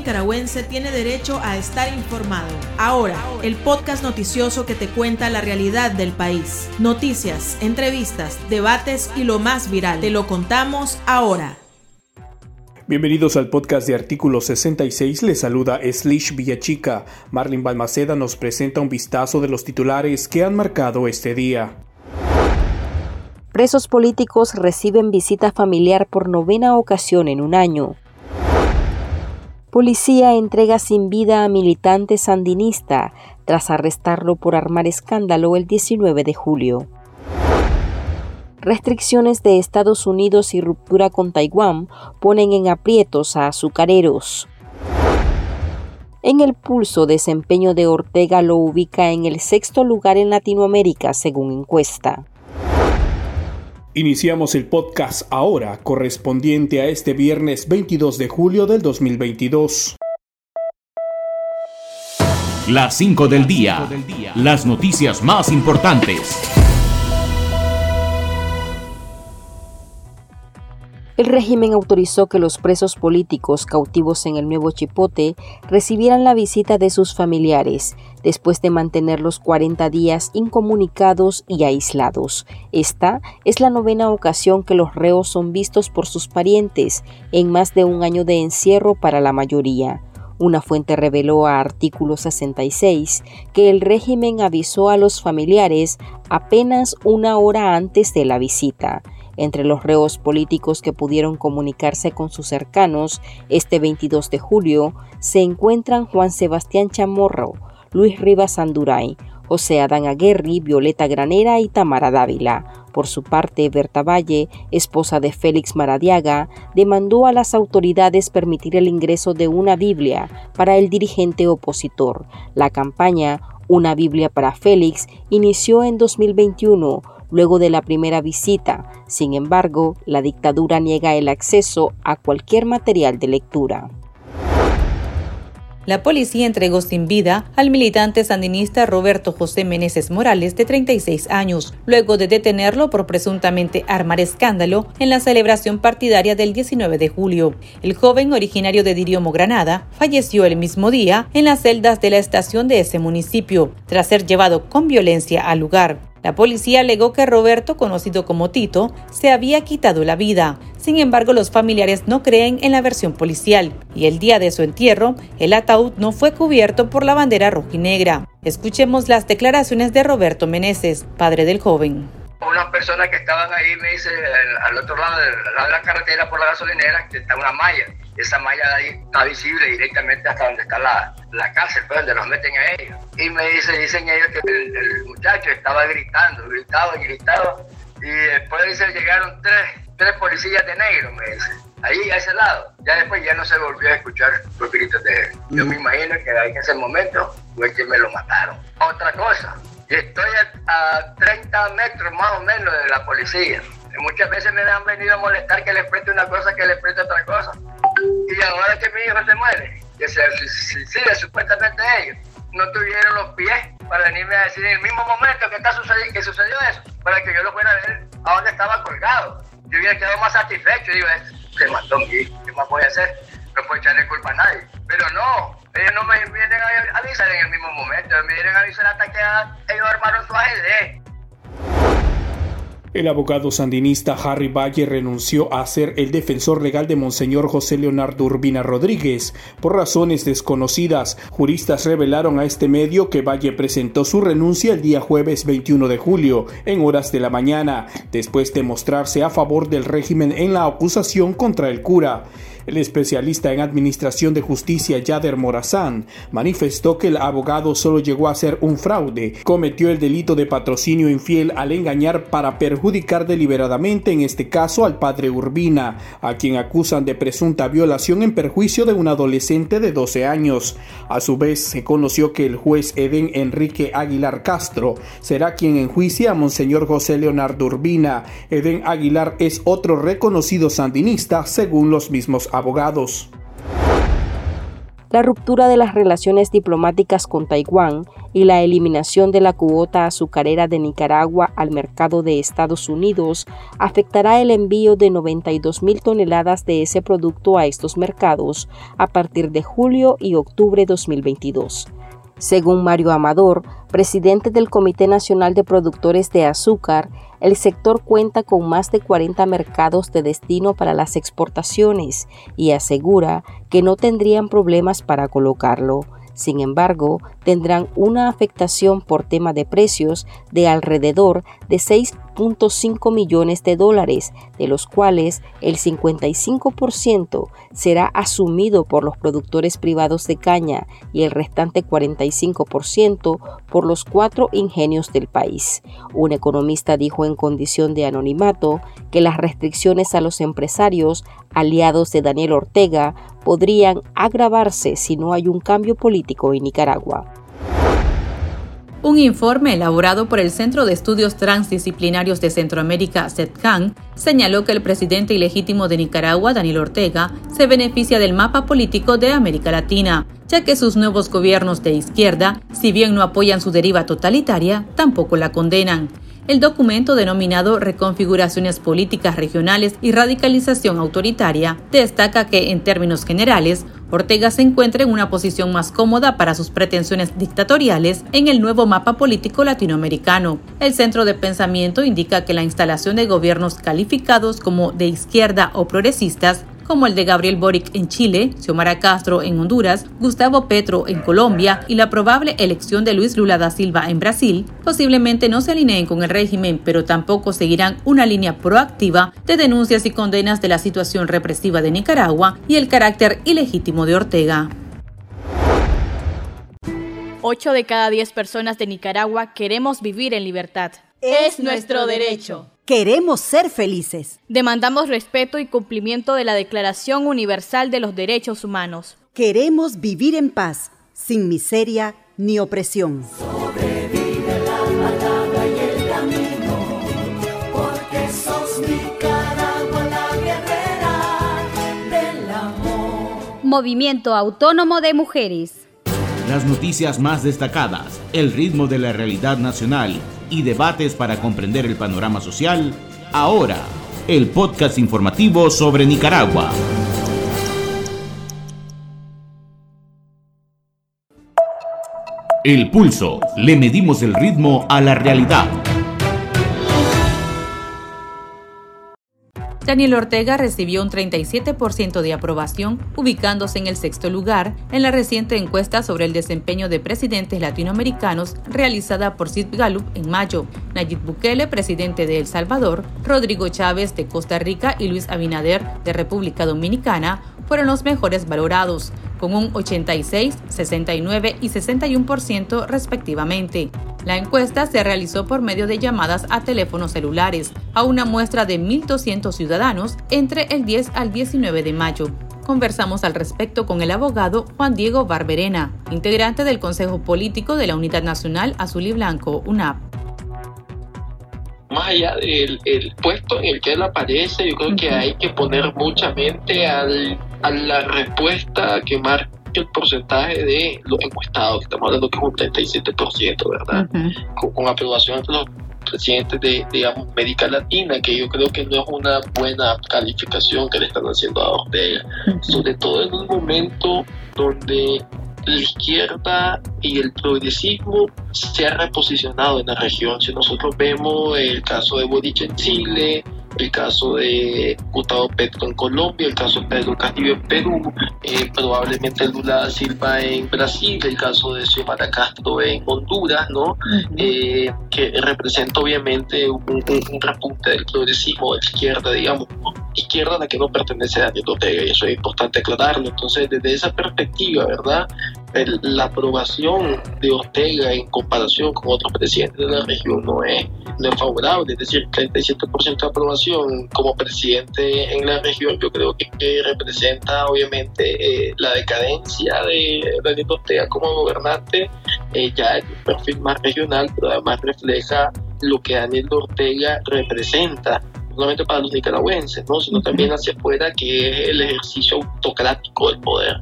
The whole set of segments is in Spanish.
nicaragüense tiene derecho a estar informado. Ahora, el podcast noticioso que te cuenta la realidad del país. Noticias, entrevistas, debates y lo más viral. Te lo contamos ahora. Bienvenidos al podcast de Artículo 66. Les saluda Slish Villachica. Marlin Balmaceda nos presenta un vistazo de los titulares que han marcado este día. Presos políticos reciben visita familiar por novena ocasión en un año. Policía entrega sin vida a militante sandinista tras arrestarlo por armar escándalo el 19 de julio. Restricciones de Estados Unidos y ruptura con Taiwán ponen en aprietos a azucareros. En el pulso, desempeño de Ortega lo ubica en el sexto lugar en Latinoamérica, según encuesta. Iniciamos el podcast ahora, correspondiente a este viernes 22 de julio del 2022. Las 5 del día. Las noticias más importantes. El régimen autorizó que los presos políticos cautivos en el Nuevo Chipote recibieran la visita de sus familiares, después de mantenerlos 40 días incomunicados y aislados. Esta es la novena ocasión que los reos son vistos por sus parientes en más de un año de encierro para la mayoría. Una fuente reveló a artículo 66 que el régimen avisó a los familiares apenas una hora antes de la visita. Entre los reos políticos que pudieron comunicarse con sus cercanos este 22 de julio se encuentran Juan Sebastián Chamorro, Luis Rivas Anduray, José Adán Aguerri, Violeta Granera y Tamara Dávila. Por su parte, Berta Valle, esposa de Félix Maradiaga, demandó a las autoridades permitir el ingreso de una Biblia para el dirigente opositor. La campaña Una Biblia para Félix inició en 2021 luego de la primera visita. Sin embargo, la dictadura niega el acceso a cualquier material de lectura. La policía entregó sin vida al militante sandinista Roberto José Meneses Morales, de 36 años, luego de detenerlo por presuntamente armar escándalo en la celebración partidaria del 19 de julio. El joven, originario de Diriomo, Granada, falleció el mismo día en las celdas de la estación de ese municipio, tras ser llevado con violencia al lugar. La policía alegó que Roberto, conocido como Tito, se había quitado la vida. Sin embargo, los familiares no creen en la versión policial y el día de su entierro, el ataúd no fue cubierto por la bandera rojinegra. Escuchemos las declaraciones de Roberto Meneses, padre del joven. Unas personas que estaban ahí me dice al otro lado de la carretera por la gasolinera que está una malla esa malla de ahí está visible directamente hasta donde está la, la cárcel, pues, donde los meten a ellos. Y me dice, dicen ellos que el, muchacho estaba gritando, gritaba y gritaba. Y después dice, llegaron tres, tres policías de negro, me dice. Ahí, a ese lado. Ya después ya no se volvió a escuchar los gritos de él. Yo me imagino que en ese momento fue que me lo mataron. Otra cosa, estoy a, a 30 metros más o menos de la policía. Muchas veces me han venido a molestar que les preste una cosa, que les preste otra cosa. Y ahora que mi hijo se muere, que se suicida supuestamente ellos, no tuvieron los pies para venirme a decir en el mismo momento que, está sucediendo, que sucedió eso, para que yo lo fuera a ver a dónde estaba colgado. Yo hubiera quedado más satisfecho, digo, se mató mi hijo, ¿qué más voy a hacer? No puedo echarle culpa a nadie. Pero no, ellos no me vienen a avisar en el mismo momento, me vienen a avisar hasta que ellos armaron su ajedrez. El abogado sandinista Harry Valle renunció a ser el defensor legal de Monseñor José Leonardo Urbina Rodríguez. Por razones desconocidas, juristas revelaron a este medio que Valle presentó su renuncia el día jueves 21 de julio, en horas de la mañana, después de mostrarse a favor del régimen en la acusación contra el cura. El especialista en administración de justicia Yader Morazán manifestó que el abogado solo llegó a ser un fraude, cometió el delito de patrocinio infiel al engañar para perjudicar deliberadamente en este caso al padre Urbina, a quien acusan de presunta violación en perjuicio de un adolescente de 12 años. A su vez, se conoció que el juez Eden Enrique Aguilar Castro será quien enjuicia a Monseñor José Leonardo Urbina. Eden Aguilar es otro reconocido sandinista según los mismos abogados. La ruptura de las relaciones diplomáticas con Taiwán y la eliminación de la cuota azucarera de Nicaragua al mercado de Estados Unidos afectará el envío de 92 mil toneladas de ese producto a estos mercados a partir de julio y octubre 2022. Según Mario Amador, presidente del Comité Nacional de Productores de Azúcar, el sector cuenta con más de 40 mercados de destino para las exportaciones y asegura que no tendrían problemas para colocarlo. Sin embargo, tendrán una afectación por tema de precios de alrededor de 6.5 millones de dólares, de los cuales el 55% será asumido por los productores privados de caña y el restante 45% por los cuatro ingenios del país. Un economista dijo en condición de anonimato que las restricciones a los empresarios aliados de Daniel Ortega podrían agravarse si no hay un cambio político en Nicaragua. Un informe elaborado por el Centro de Estudios Transdisciplinarios de Centroamérica, CETCAN, señaló que el presidente ilegítimo de Nicaragua, Daniel Ortega, se beneficia del mapa político de América Latina, ya que sus nuevos gobiernos de izquierda, si bien no apoyan su deriva totalitaria, tampoco la condenan. El documento denominado Reconfiguraciones Políticas Regionales y Radicalización Autoritaria destaca que, en términos generales, Ortega se encuentra en una posición más cómoda para sus pretensiones dictatoriales en el nuevo mapa político latinoamericano. El centro de pensamiento indica que la instalación de gobiernos calificados como de izquierda o progresistas como el de Gabriel Boric en Chile, Xiomara Castro en Honduras, Gustavo Petro en Colombia y la probable elección de Luis Lula da Silva en Brasil, posiblemente no se alineen con el régimen, pero tampoco seguirán una línea proactiva de denuncias y condenas de la situación represiva de Nicaragua y el carácter ilegítimo de Ortega. 8 de cada 10 personas de Nicaragua queremos vivir en libertad. Es nuestro derecho. Queremos ser felices. Demandamos respeto y cumplimiento de la Declaración Universal de los Derechos Humanos. Queremos vivir en paz, sin miseria ni opresión. Sobrevive la palabra y el camino, porque sos Nicaragua la guerrera del amor. Movimiento Autónomo de Mujeres. Las noticias más destacadas, el ritmo de la realidad nacional y debates para comprender el panorama social, ahora, el podcast informativo sobre Nicaragua. El pulso, le medimos el ritmo a la realidad. Daniel Ortega recibió un 37% de aprobación, ubicándose en el sexto lugar en la reciente encuesta sobre el desempeño de presidentes latinoamericanos realizada por Sid Gallup en mayo. Nayib Bukele, presidente de El Salvador, Rodrigo Chávez de Costa Rica y Luis Abinader de República Dominicana fueron los mejores valorados, con un 86, 69 y 61% respectivamente. La encuesta se realizó por medio de llamadas a teléfonos celulares a una muestra de 1.200 ciudadanos entre el 10 al 19 de mayo. Conversamos al respecto con el abogado Juan Diego Barberena, integrante del Consejo Político de la Unidad Nacional Azul y Blanco, UNAP más allá del puesto en el que él aparece, yo creo que hay que poner mucha mente al, a la respuesta que marca el porcentaje de los encuestados, estamos hablando que es un 37%, ¿verdad? con, aprobación de los presidentes de, digamos, América Latina, que yo creo que no es una buena calificación que le están haciendo a Ortega, sobre todo en un momento donde la izquierda y el progresismo se ha reposicionado en la región. Si nosotros vemos el caso de Boric en Chile, el caso de Gustavo Petro en Colombia, el caso de Pedro Castillo en Perú, eh, probablemente Lula Silva en Brasil, el caso de Xiomara Castro en Honduras, ¿no? Eh, que representa obviamente un, repunte del progresismo de la izquierda, digamos, izquierda a la que no pertenece a Daniel Ortega, y eso es importante aclararlo. Entonces, desde esa perspectiva, ¿verdad? La aprobación de Ortega en comparación con otros presidentes de la región no es, no es favorable, es decir, 37% de aprobación como presidente en la región yo creo que, representa obviamente eh, la decadencia de Daniel Ortega como gobernante, eh, ya es un perfil más regional, pero además refleja lo que Daniel Ortega representa no solamente para los nicaragüenses, ¿no? sino también hacia afuera, que es el ejercicio autocrático del poder.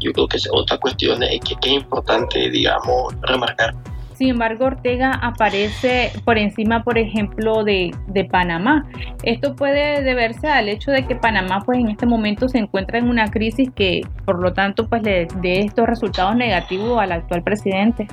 Yo creo que es otra cuestión que, que es importante, digamos, remarcar. Sin embargo, Ortega aparece por encima, por ejemplo, de, de, Panamá. Esto puede deberse al hecho de que Panamá, pues en este momento se encuentra en una crisis que, por lo tanto, pues le dé estos resultados negativos al actual presidente.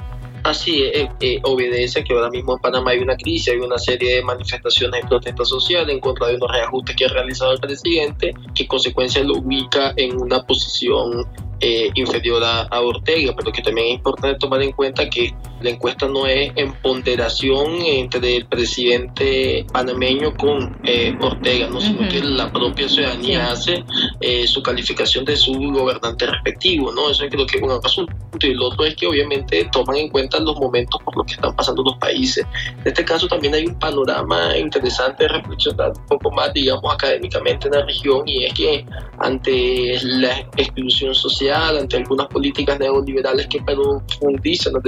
Así eh, eh, obedece que ahora mismo en Panamá hay una crisis, hay una serie de manifestaciones y protestas sociales en contra de unos reajustes que ha realizado el presidente, que en consecuencia lo ubica en una posición eh, inferior a, Ortega, pero que también es importante tomar en cuenta que la encuesta no es en ponderación entre el presidente panameño con eh, Ortega, ¿no? sino que la propia ciudadanía hace eh, su calificación de su gobernante respectivo, ¿no? Eso creo que es un asunto. Y el otro es que obviamente toman en cuenta los momentos por los que están pasando los países. En este caso también hay un panorama interesante de reflexionar un poco más, digamos, académicamente en la región, y es que ante la exclusión social, ante algunas políticas neoliberales que profundizan las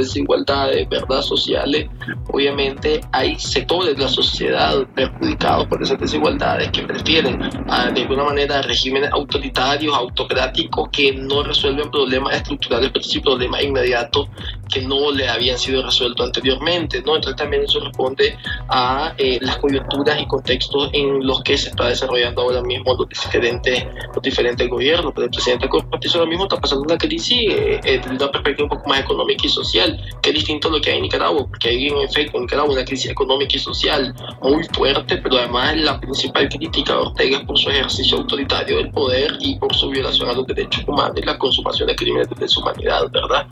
desigualdades ¿verdad? sociales, obviamente hay sectores de la sociedad perjudicados por esas desigualdades que prefieren ah, de alguna manera regímenes autoritarios, autocráticos, que no resuelven problemas estructurales, pero sí problemas inmediatos que no le habían sido resueltos anteriormente. ¿no? Entonces también eso responde a eh, las coyunturas y contextos en los que se está desarrollando ahora mismo los diferentes, los diferentes gobiernos. Pero el presidente Cortés ahora mismo está pasando una crisis eh, desde una perspectiva un poco más económica y social, que es distinto a lo que hay en Nicaragua, porque hay en efecto en Nicaragua una crisis económica y social muy fuerte, pero además la principal crítica de Ortega es por su ejercicio autoritario del poder y por su violación a los derechos humanos y la consumación de crímenes de deshumanidad, ¿verdad?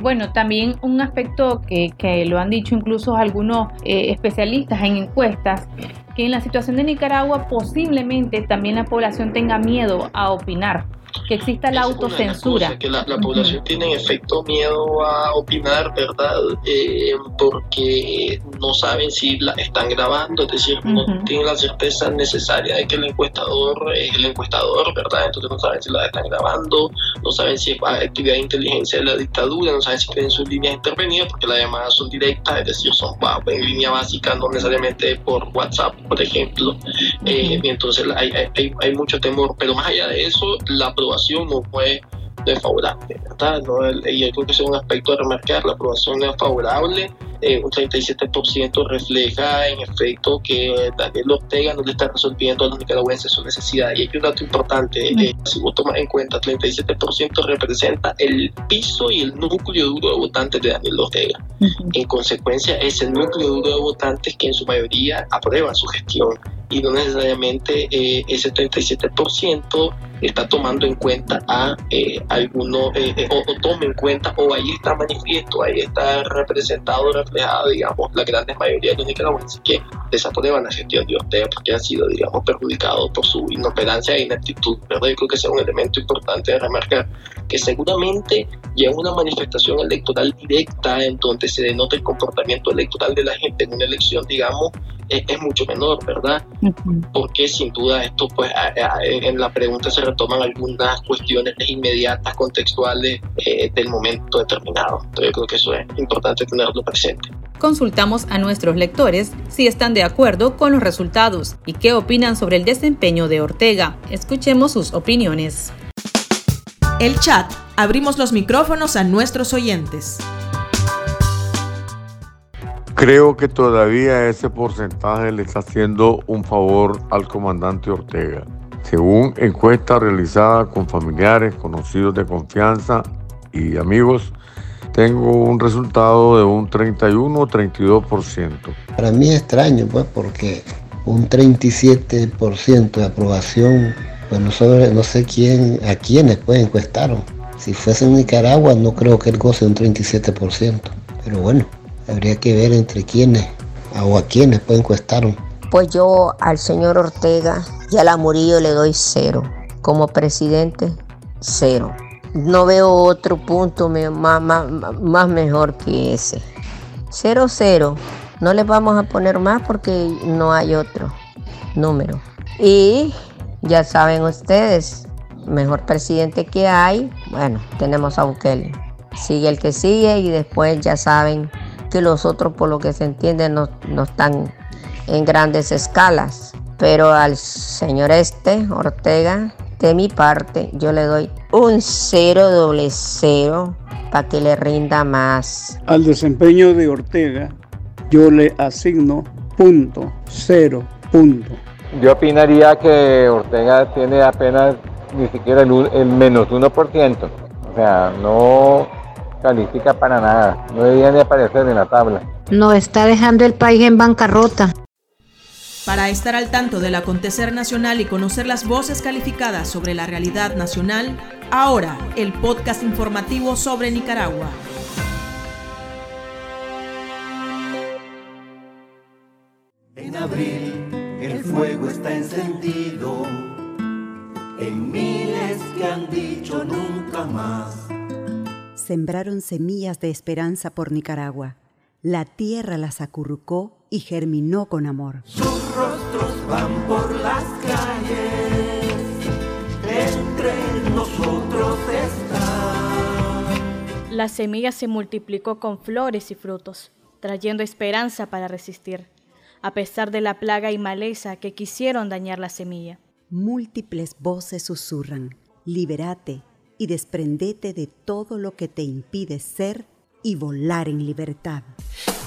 Bueno, también un aspecto que, que, lo han dicho incluso algunos eh, especialistas en encuestas, que en la situación de Nicaragua posiblemente también la población tenga miedo a opinar que exista la autocensura. que la, población tiene en efecto miedo a opinar, ¿verdad? Eh, porque no saben si la están grabando, es decir, no tienen la certeza necesaria de que el encuestador es el encuestador, ¿verdad? Entonces no saben si la están grabando, no saben si es actividad de inteligencia de la dictadura, no saben si tienen sus líneas intervenidas, porque las llamadas son directas, es decir, son en línea básica, no necesariamente por WhatsApp, por ejemplo. Eh, entonces hay, hay, hay mucho temor, pero más allá de eso, la aprobación no fue desfavorable, ¿verdad? No, y yo creo que es un aspecto a remarcar, la aprobación no es favorable, eh, un 37% refleja en efecto que Daniel Ortega no le está resolviendo a los nicaragüenses su necesidad. Y hay un dato importante, eh, si vos tomas en cuenta, 37% representa el piso y el núcleo duro de votantes de Daniel Ortega. En consecuencia, es el núcleo duro de votantes que en su mayoría aprueban su gestión y no necesariamente eh, ese 37% está tomando en cuenta a eh, alguno eh, eh, o, tome en cuenta o ahí está manifiesto, ahí está representado, reflejado, digamos, la gran mayoría de los nicaragüenses que desaprueban la gestión de Ortega porque han sido, digamos, perjudicados por su inoperancia e ineptitud, ¿verdad? Yo creo que ese es un elemento importante de remarcar, que seguramente ya en una manifestación electoral directa en donde se denota el comportamiento electoral de la gente en una elección, digamos, es, mucho menor, ¿verdad? Porque sin duda esto, pues, en la pregunta se retoman algunas cuestiones inmediatas, contextuales eh, del momento determinado. Entonces, yo creo que eso es importante tenerlo presente. Consultamos a nuestros lectores si están de acuerdo con los resultados y qué opinan sobre el desempeño de Ortega. Escuchemos sus opiniones. El chat. Abrimos los micrófonos a nuestros oyentes. Creo que todavía ese porcentaje le está haciendo un favor al comandante Ortega. Según encuesta realizada con familiares, conocidos de confianza y amigos, tengo un resultado de un 31 o 32%. Para mí es extraño, pues, porque un 37% de aprobación, pues no, no sé quién, a quiénes pues encuestaron. Si fuese en Nicaragua no creo que él goce un 37%, pero bueno. Habría que ver entre quiénes o a quiénes pues encuestaron. Pues yo al señor Ortega y a la Murillo le doy cero. Como presidente, cero. No veo otro punto más, más, mejor que ese. Cero, cero. No les vamos a poner más porque no hay otro número. Y ya saben ustedes, mejor presidente que hay, bueno, tenemos a Bukele. Sigue el que sigue y después ya saben que los otros, por lo que se entiende, no, no están en grandes escalas. Pero al señor este, Ortega, de mi parte, yo le doy un cero doble cero para que le rinda más. Al desempeño de Ortega, yo le asigno punto, cero, punto. Yo opinaría que Ortega tiene apenas ni siquiera el, el menos 1%. O sea, no califica para nada. No debería ni aparecer en la tabla. No está dejando el país en bancarrota. Para estar al tanto del acontecer nacional y conocer las voces calificadas sobre la realidad nacional, ahora el podcast informativo sobre Nicaragua. En abril el fuego está encendido en miles que han dicho nunca más. Sembraron semillas de esperanza por Nicaragua. La tierra las acurrucó y germinó con amor. Sus rostros van por las calles, entre nosotros está. La semilla se multiplicó con flores y frutos, trayendo esperanza para resistir, a pesar de la plaga y maleza que quisieron dañar la semilla. Múltiples voces susurran, liberate y desprendete de todo lo que te impide ser y volar en libertad.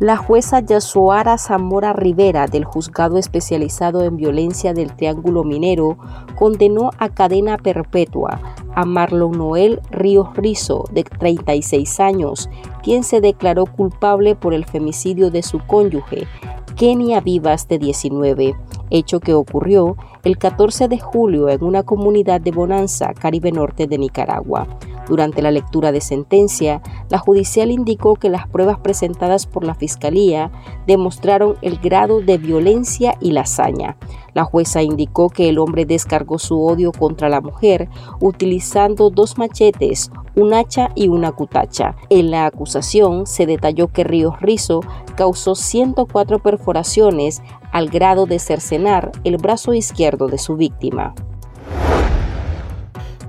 La jueza Yasuara Zamora Rivera del Juzgado Especializado en Violencia del Triángulo Minero condenó a cadena perpetua a Marlon Noel Ríos Rizo, de 36 años, quien se declaró culpable por el femicidio de su cónyuge, Kenia Vivas, de 19, hecho que ocurrió el 14 de julio en una comunidad de Bonanza, Caribe Norte de Nicaragua. Durante la lectura de sentencia, la judicial indicó que las pruebas presentadas por la Fiscalía demostraron el grado de violencia y la hazaña. La jueza indicó que el hombre descargó su odio contra la mujer utilizando dos machetes, un hacha y una cutacha. En la acusación se detalló que Ríos Rizo causó 104 perforaciones al grado de cercenar el brazo izquierdo de su víctima.